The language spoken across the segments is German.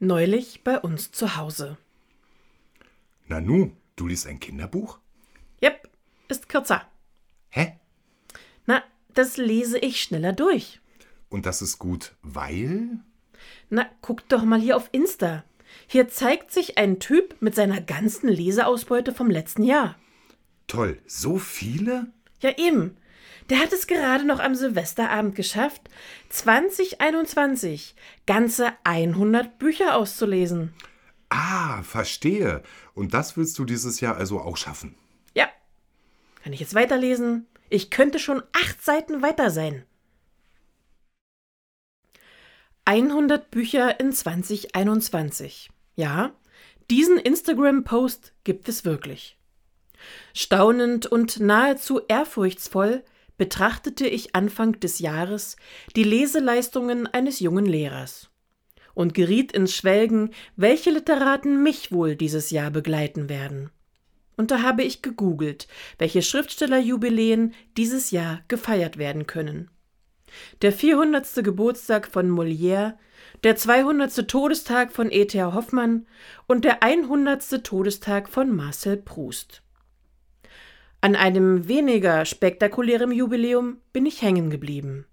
Neulich bei uns zu Hause. Nanu, du liest ein Kinderbuch? Jep, ist kürzer. Hä? Na, das lese ich schneller durch. Und das ist gut, weil? Na, guck doch mal hier auf Insta. Hier zeigt sich ein Typ mit seiner ganzen Leseausbeute vom letzten Jahr. Toll, so viele? Ja, eben. Der hat es gerade noch am Silvesterabend geschafft, 2021 ganze 100 Bücher auszulesen. Ah, verstehe. Und das willst du dieses Jahr also auch schaffen? Ja. Kann ich jetzt weiterlesen? Ich könnte schon acht Seiten weiter sein. 100 Bücher in 2021. Ja, diesen Instagram-Post gibt es wirklich. Staunend und nahezu ehrfurchtsvoll betrachtete ich Anfang des Jahres die Leseleistungen eines jungen Lehrers und geriet ins Schwelgen, welche Literaten mich wohl dieses Jahr begleiten werden. Und da habe ich gegoogelt, welche Schriftstellerjubiläen dieses Jahr gefeiert werden können. Der 400. Geburtstag von Molière, der 200. Todestag von E.T.A. Hoffmann und der 100. Todestag von Marcel Proust. An einem weniger spektakulären Jubiläum bin ich hängen geblieben.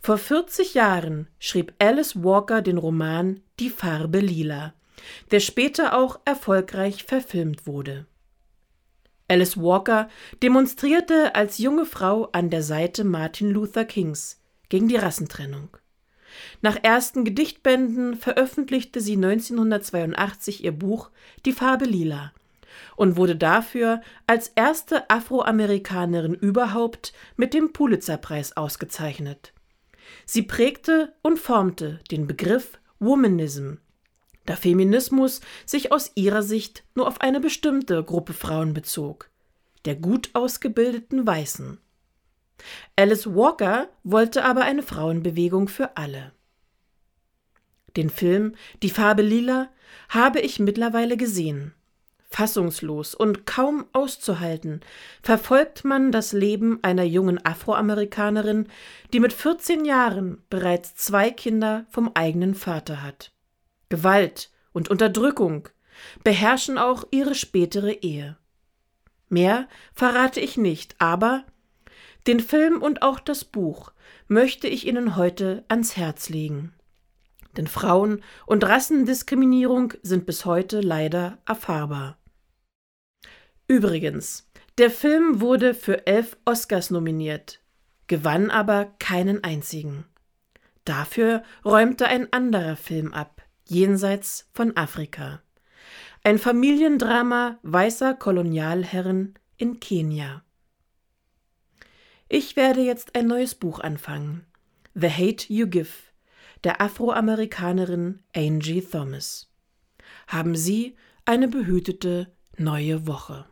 Vor 40 Jahren schrieb Alice Walker den Roman Die Farbe Lila, der später auch erfolgreich verfilmt wurde. Alice Walker demonstrierte als junge Frau an der Seite Martin Luther Kings gegen die Rassentrennung. Nach ersten Gedichtbänden veröffentlichte sie 1982 ihr Buch Die Farbe Lila, und wurde dafür als erste Afroamerikanerin überhaupt mit dem Pulitzerpreis ausgezeichnet. Sie prägte und formte den Begriff Womanism, da Feminismus sich aus ihrer Sicht nur auf eine bestimmte Gruppe Frauen bezog, der gut ausgebildeten Weißen. Alice Walker wollte aber eine Frauenbewegung für alle. Den Film Die Farbe Lila habe ich mittlerweile gesehen Fassungslos und kaum auszuhalten verfolgt man das Leben einer jungen Afroamerikanerin, die mit 14 Jahren bereits zwei Kinder vom eigenen Vater hat. Gewalt und Unterdrückung beherrschen auch ihre spätere Ehe. Mehr verrate ich nicht, aber den Film und auch das Buch möchte ich Ihnen heute ans Herz legen. Denn Frauen- und Rassendiskriminierung sind bis heute leider erfahrbar. Übrigens, der Film wurde für elf Oscars nominiert, gewann aber keinen einzigen. Dafür räumte ein anderer Film ab, jenseits von Afrika. Ein Familiendrama weißer Kolonialherren in Kenia. Ich werde jetzt ein neues Buch anfangen. The Hate You Give, der Afroamerikanerin Angie Thomas. Haben Sie eine behütete neue Woche.